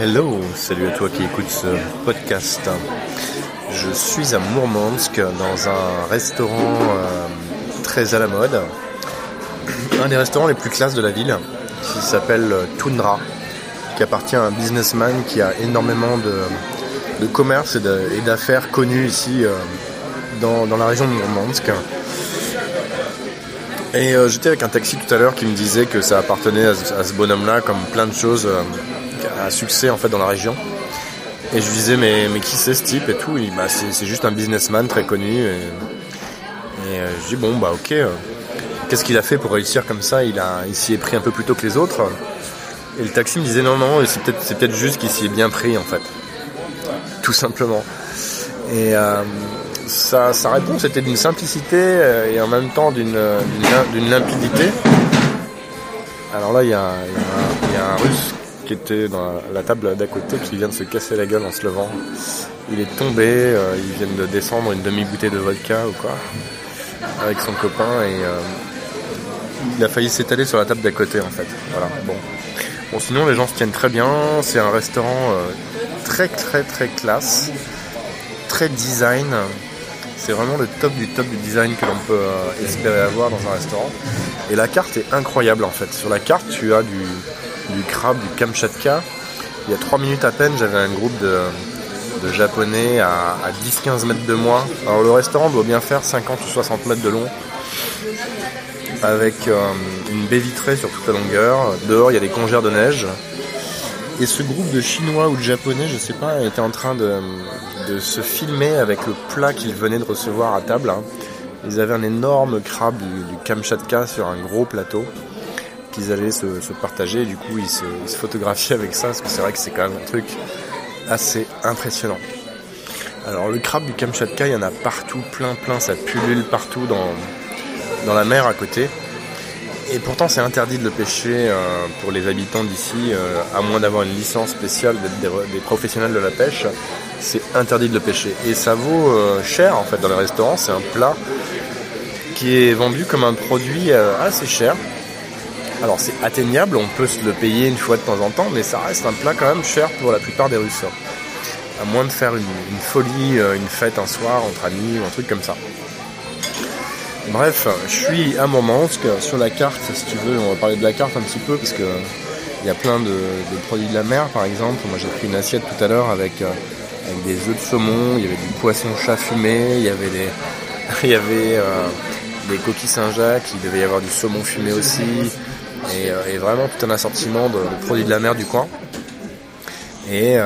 Hello, salut à toi qui écoutes ce podcast. Je suis à Mourmansk dans un restaurant euh, très à la mode. Un des restaurants les plus classes de la ville qui s'appelle Tundra, qui appartient à un businessman qui a énormément de, commerce et d'affaires connus ici euh, dans, la région de Mourmansk. Et euh, j'étais avec un taxi tout à l'heure qui me disait que ça appartenait à, ce bonhomme-là, comme plein de choses, à succès en fait dans la région. Et je lui disais mais, mais qui c'est ce type et tout? bah, c'est juste un businessman très connu. Et, euh, je dis bon bah ok. Euh, qu'est-ce qu'il a fait pour réussir comme ça? Il il s'y est pris un peu plus tôt que les autres. Et le taxi me disait non non c'est peut-être peut-être juste qu'il s'y est bien pris en fait. Tout simplement. Et euh, sa, réponse était d'une simplicité et en même temps d'une limpidité. Alors là il y a, y a un russe qui était dans la table d'à côté, qui vient de se casser la gueule en se levant. Il est tombé, euh, ils viennent de descendre une demi-bouteille de vodka ou quoi, avec son copain, et euh, il a failli s'étaler sur la table d'à côté en fait. Voilà, bon. Bon, sinon les gens se tiennent très bien, c'est un restaurant euh, très très très classe, très design. C'est vraiment le top du top du design que l'on peut espérer avoir dans un restaurant. Et la carte est incroyable en fait. Sur la carte, tu as du, du crabe, du Kamchatka. Il y a 3 minutes à peine, j'avais un groupe de, japonais à, 10-15 mètres de moi. Alors le restaurant doit bien faire 50 ou 60 mètres de long avec euh, une baie vitrée sur toute la longueur. Dehors, il y a des congères de neige. Et ce groupe de Chinois ou de Japonais, je sais pas, était en train de, se filmer avec le plat qu'ils venaient de recevoir à table. Hein. Ils avaient un énorme crabe du, Kamchatka sur un gros plateau qu'ils allaient se, partager. du coup, ils se, photographiaient avec ça, parce que c'est vrai que c'est quand même un truc assez impressionnant. Alors, le crabe du Kamchatka, il y en a partout, plein, plein, ça pullule partout dans, dans la mer à côté. Et pourtant, c'est interdit de le pêcher euh, pour les habitants d'ici, euh, à moins d'avoir une licence spéciale des, des, professionnels de la pêche. C'est interdit de le pêcher. Et ça vaut euh, cher, en fait, dans les restaurants. C'est un plat qui est vendu comme un produit assez cher. Alors c'est atteignable, on peut se le payer une fois de temps en temps, mais ça reste un plat quand même cher pour la plupart des Russes. À moins de faire une, folie, une fête un soir entre amis ou un truc comme ça. Bref, je suis à Mourmansk. Sur la carte, si tu veux, on va parler de la carte un petit peu parce que il y a plein de, produits de la mer, par exemple. Moi, j'ai pris une assiette tout à l'heure avec, euh, des œufs de saumon, il y avait du poisson chat fumé, il y avait des, il euh, coquilles Saint-Jacques, il devait y avoir du saumon fumé aussi, euh, et, vraiment tout un assortiment de, produits de la mer du coin. Et,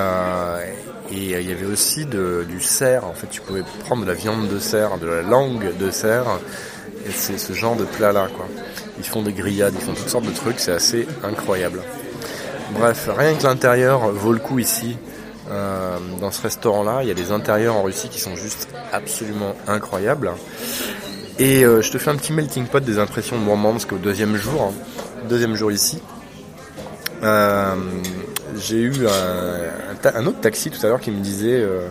euh, il y avait aussi du cerf. En fait, tu pouvais prendre de la viande de cerf, de la langue de cerf. Et c'est ce genre de plat là, quoi. Ils font des grillades, ils font toutes sortes de trucs. C'est assez incroyable. Bref, rien que l'intérieur vaut le coup ici. Euh, dans ce restaurant-là, il y a des intérieurs en Russie qui sont juste absolument incroyables. Et je te fais un petit melting pot des impressions de Mourmansk au deuxième jour deuxième jour ici. Euh, j'ai eu un, autre taxi tout à l'heure qui me disait euh,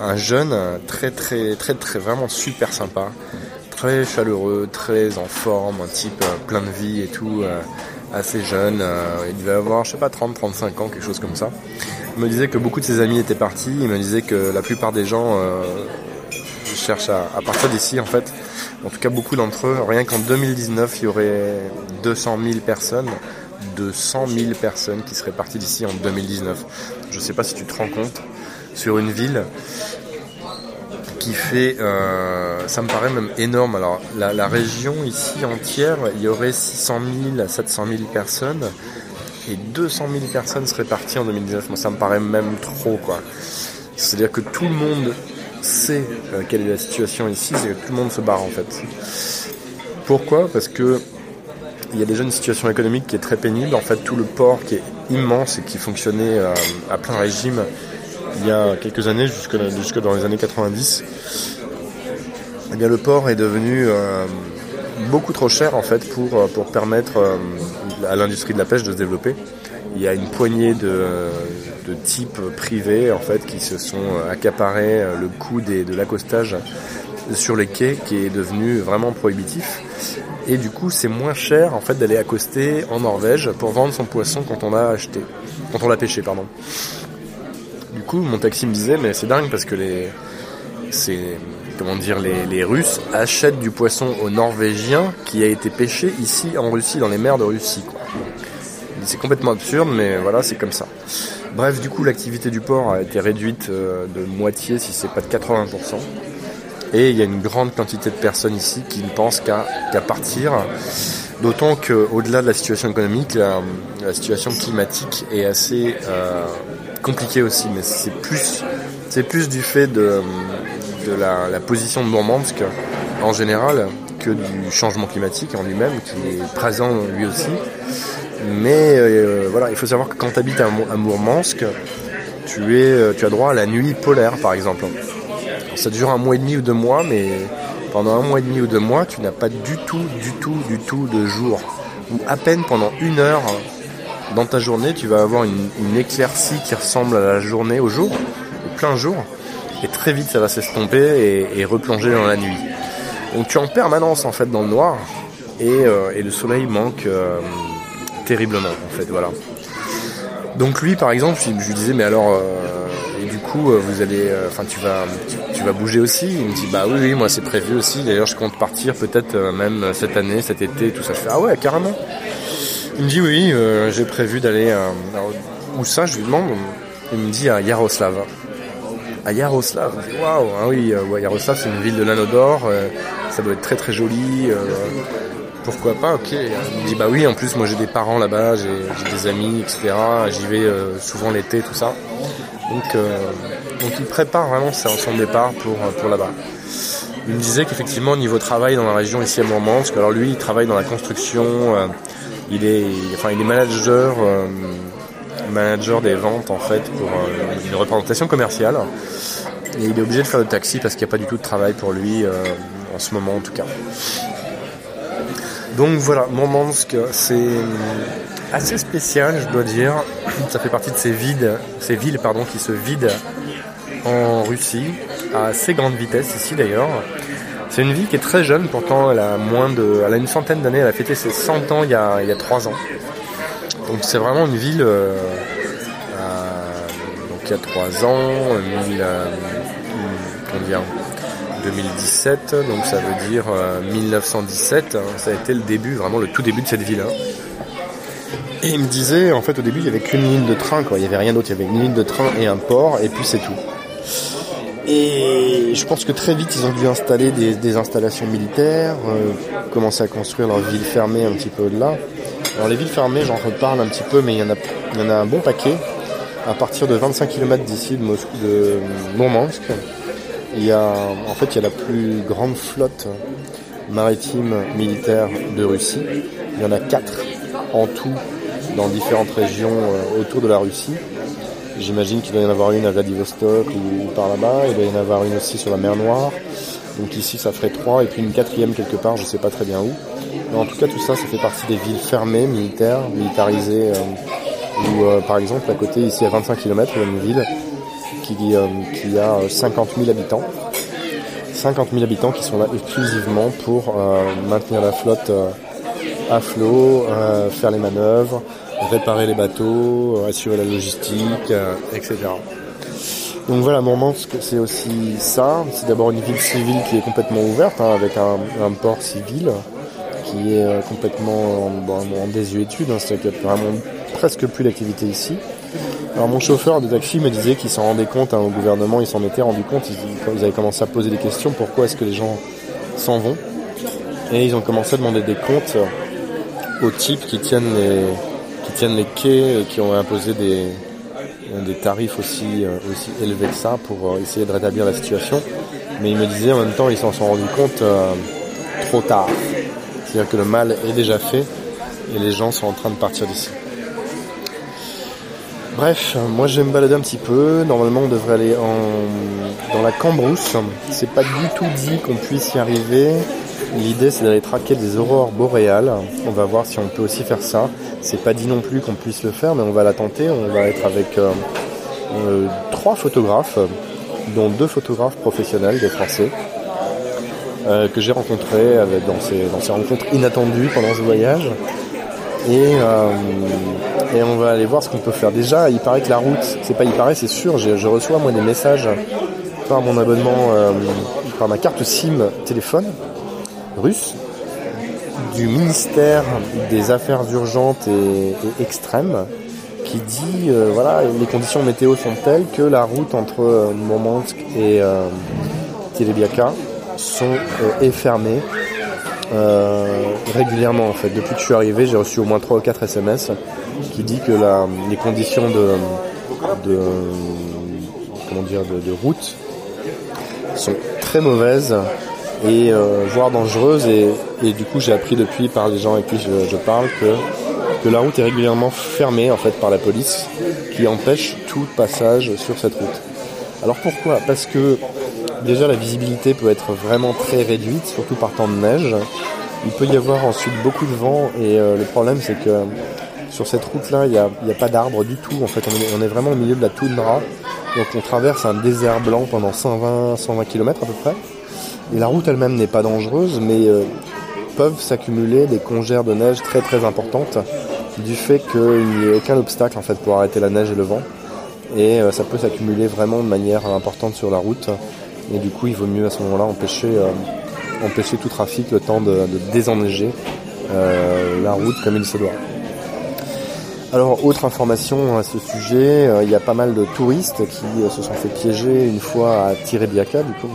un jeune très très très très vraiment super sympa, très chaleureux, très en forme, un type euh, plein de vie et tout, assez jeune. il devait avoir je sais pas 30 35 ans quelque chose comme ça. Il me disait que beaucoup de ses amis étaient partis. Il me disait que la plupart des gens cherchent à, à partir d'ici en fait en tout cas beaucoup d'entre eux, rien qu'en 2019, il y aurait 200 000 personnes, 200 000 personnes qui seraient parties d'ici en 2019. Je ne sais pas si tu te rends compte, sur une ville qui fait, euh, ça me paraît même énorme. Alors la, région ici entière, il y aurait 600 000 à 700 000 personnes et 200 000 personnes seraient parties en 2019. Moi, ça me paraît même trop, quoi. C'est-à-dire que tout le monde sait euh, quelle est la situation ici, c'est que tout le monde se barre en fait. Pourquoi? Parce que il y a déjà une situation économique qui est très pénible. En fait, tout le port qui est immense et qui fonctionnait euh, à plein régime il y a quelques années, jusque, dans les années 90, eh bien, le port est devenu euh, beaucoup trop cher en fait pour, pour permettre à l'industrie de la pêche de se développer. Il y a une poignée de, de type privé en fait qui se sont accaparés le coût de l'accostage sur les quais qui est devenu vraiment prohibitif Et du coup, c'est moins cher en fait d'aller accoster en Norvège pour vendre son poisson quand on l'a acheté, quand on l'a pêché, pardon. Du coup, mon taxi me disait, mais c'est dingue parce que les, c'est comment dire, les, les, Russes achètent du poisson aux Norvégiens qui a été pêché ici en Russie, dans les mers de Russie. C'est complètement absurde, mais voilà, c'est comme ça. Bref, du coup, l'activité du port a été réduite euh, de moitié, si c'est pas de 80%. Et il y a une grande quantité de personnes ici qui ne pensent qu'à partir. D'autant qu'au-delà de la situation économique, la, situation climatique est assez euh, compliquée aussi. Mais c'est plus, plus du fait de, la, position de Mourmansk en général que du changement climatique en lui-même, qui est présent lui aussi. Mais euh, voilà, il faut savoir que quand tu habites à, à Mourmansk, tu, es, tu as droit à la nuit polaire par exemple ça dure un mois et demi ou deux mois, mais pendant un mois et demi ou deux mois, tu n'as pas du tout, du tout, du tout de jour. Ou à peine pendant une heure dans ta journée, tu vas avoir une, éclaircie qui ressemble à la journée au jour, au plein jour. Et très vite, ça va s'estomper et, replonger dans la nuit. Donc tu es en permanence en fait dans le noir et, euh, le soleil manque euh, terriblement en fait. Voilà. Donc lui, par exemple, je lui disais, mais alors, euh, et du coup, euh, vous allez, euh, enfin, tu vas, tu, vas bouger aussi. Il me dit, bah oui, oui, moi c'est prévu aussi. D'ailleurs, je compte partir peut-être même cette année, cet été, tout ça. Je fais, ah ouais, carrément. Il me dit, oui, j'ai prévu d'aller. où ça Je lui demande. Il me dit à Yaroslav. À Yaroslav. Waouh, ah oui, Yaroslav, c'est une ville de l'anneau d'or. ça doit être très très joli pourquoi pas, ok. Il me dit bah oui, en plus moi j'ai des parents là-bas, j'ai des amis, etc. J'y vais euh, souvent l'été, tout ça. Donc, euh, il prépare vraiment son départ pour, euh, pour là-bas. Il me disait qu'effectivement au niveau travail dans la région ici à Mourmansk, alors lui il travaille dans la construction, il est enfin il manager des ventes en fait pour une représentation commerciale. Et il est obligé de faire le taxi parce qu'il n'y a pas du tout de travail pour lui en ce moment en tout cas. Donc voilà, Murmansk, c'est assez spécial, je dois dire. Ça fait partie de ces villes, ces villes pardon, qui se vident en Russie à assez grande vitesse ici d'ailleurs. C'est une ville qui est très jeune, pourtant elle a moins de, elle a une centaine d'années, elle a fêté ses 100 ans il y a, il y a 3 ans. Donc c'est vraiment une ville euh, donc il y a 3 ans, une ville, euh, comment dire, 2017, donc ça veut dire 1917. Euh, hein. ça a été le début, vraiment le tout début de cette ville. Hein. Et il me disait, en fait, au début, il n'y avait qu'une ligne de train, quoi. Il n'y avait rien d'autre. Il y avait une ligne de train et un port, et puis c'est tout. Et je pense que très vite, ils ont dû installer des, installations militaires, euh, commencer à construire leur ville fermée un petit peu au-delà. Alors les villes fermées, j'en reparle un petit peu, mais il y en a, il y en a un bon paquet. À partir de 25 km d'ici, de, de Mourmansk, il y a, en fait, il y a la plus grande flotte maritime militaire de Russie. Il y en a quatre en tout dans différentes régions euh, autour de la Russie. J'imagine qu'il doit y en avoir une à Vladivostok ou par là-bas. Il doit y en avoir une aussi sur la mer Noire. Donc ici, ça ferait trois. Et puis une quatrième quelque part, je ne sais pas très bien où. Mais en tout cas, tout ça, ça fait partie des villes fermées, militaires, militarisées. Euh, euh, par exemple, à côté, ici à 25 km, il y a une ville qui, euh, a 50 000 habitants. 50 000 habitants qui sont là exclusivement pour maintenir la flotte à flot, faire les manœuvres, réparer les bateaux, assurer la logistique, etc. Donc voilà, Mourmansk, c'est aussi ça. C'est d'abord une ville civile qui est complètement ouverte, hein, avec un, port civil qui est complètement en, désuétude, hein, c'est-à-dire qu'il n'y a vraiment presque plus d'activité ici. Alors mon chauffeur de taxi me disait qu'il s'en rendait compte, hein, au gouvernement il s'en était rendu compte, ils, ils, avaient commencé à poser des questions, pourquoi est-ce que les gens s'en vont? Et ils ont commencé à demander des comptes aux types qui tiennent les, qui tiennent les quais et qui ont imposé des, des tarifs aussi, euh, aussi élevés que ça pour euh, essayer de rétablir la situation. Mais il me disait en même temps ils s'en sont rendus compte euh, trop tard. C'est-à-dire que le mal est déjà fait et les gens sont en train de partir d'ici. Bref, moi je vais me balader un petit peu. Normalement, on devrait aller en... dans la Cambrousse. C'est pas du tout dit qu'on puisse y arriver. L'idée, c'est d'aller traquer des aurores boréales. On va voir si on peut aussi faire ça. C'est pas dit non plus qu'on puisse le faire, mais on va la tenter. On va être avec euh, euh, trois photographes, dont deux photographes professionnels, des Français. que j'ai rencontré dans ces, rencontres inattendues pendant ce voyage. Et on va aller voir ce qu'on peut faire. Déjà, il paraît que la route, c'est pas il paraît, c'est sûr, je reçois moi des messages par mon abonnement, par ma carte SIM téléphone russe du ministère des Affaires urgentes et, extrêmes qui dit euh, voilà les conditions météo sont telles que la route entre euh, Murmansk et euh, sont euh, est fermée régulièrement en fait. Depuis que je suis arrivé, j'ai reçu au moins 3 ou 4 SMS qui dit que les conditions de comment dire de route sont très mauvaises et euh, voire dangereuse. Et, du coup, j'ai appris depuis par les gens avec qui je, parle que, la route est régulièrement fermée en fait par la police, qui empêche tout passage sur cette route. Alors pourquoi? Parce que déjà la visibilité peut être vraiment très réduite, surtout par temps de neige. Il peut y avoir ensuite beaucoup de vent et euh, le problème c'est que sur cette route-là, il n'y a, a, pas d'arbres du tout. En fait, on est, on est, vraiment au milieu de la toundra. Donc on traverse un désert blanc pendant 120, 120 km à peu près. La route elle-même n'est pas dangereuse, mais euh, peuvent s'accumuler des congères de neige très très importantes du fait qu'il n'y ait aucun obstacle en fait pour arrêter la neige et le vent. Et euh, ça peut s'accumuler vraiment de manière importante sur la route. Et du coup, il vaut mieux à ce moment-là empêcher, euh, tout trafic le temps de, de désenneiger la route comme il se doit. Alors, autre information à ce sujet, il y a pas mal de touristes qui se sont fait piéger une fois à Tirebiaka, du coup,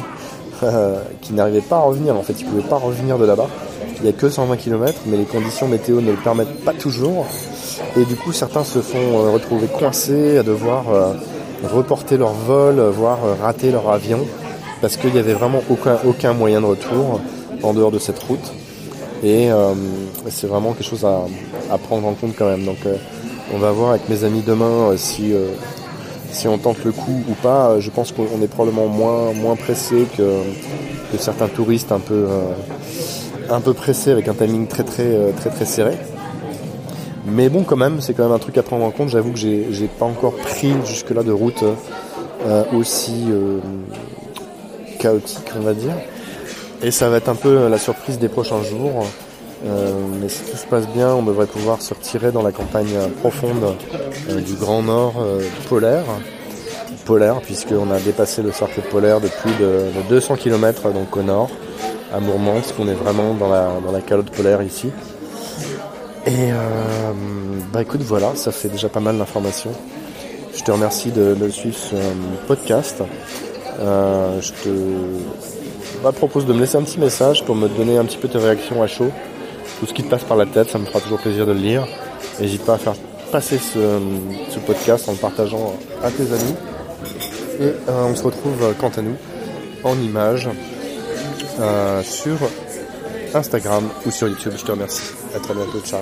qui n'arrivait pas à revenir. En fait, il pouvait pas revenir de là-bas. Il n'y a que 120 km, mais les conditions météo ne le permettent pas toujours. Et du coup, certains se sont euh, retrouvés coincés à devoir euh, reporter leur vol, voire euh, rater leur avion, parce qu'il n'y avait vraiment aucun, moyen de retour en dehors de cette route. Et c'est vraiment quelque chose à, prendre en compte quand même. Donc, on va voir avec mes amis demain si si on tente le coup ou pas, euh, je pense qu'on est probablement moins, moins pressé que, certains touristes un peu, euh, un peu pressés avec un timing très très euh, très très serré. Mais bon, quand même, c'est quand même un truc à prendre en compte. J'avoue que j'ai, j'ai pas encore pris jusque-là de route aussi chaotique, on va dire. Et ça va être un peu la surprise des prochains jours. Mais si tout se passe bien, on devrait pouvoir se retirer dans la campagne profonde euh, du Grand Nord euh, polaire, polaire puisqu'on a dépassé le cercle polaire de plus de, 200 km donc au nord, à Mourmansk, on est vraiment dans la, dans la calotte polaire ici. Et euh, bah écoute voilà, ça fait déjà pas mal d'informations. Je te remercie de, suivre ce podcast. je te bah, propose de me laisser un petit message pour me donner un petit peu tes réactions à chaud. Tout ce qui te passe par la tête, ça me fera toujours plaisir de le lire. N'hésite pas à faire passer ce, podcast en le partageant à tes amis. Et euh, on se retrouve euh, quant à nous en images euh, sur Instagram ou sur YouTube. Je te remercie. À très bientôt. Ciao.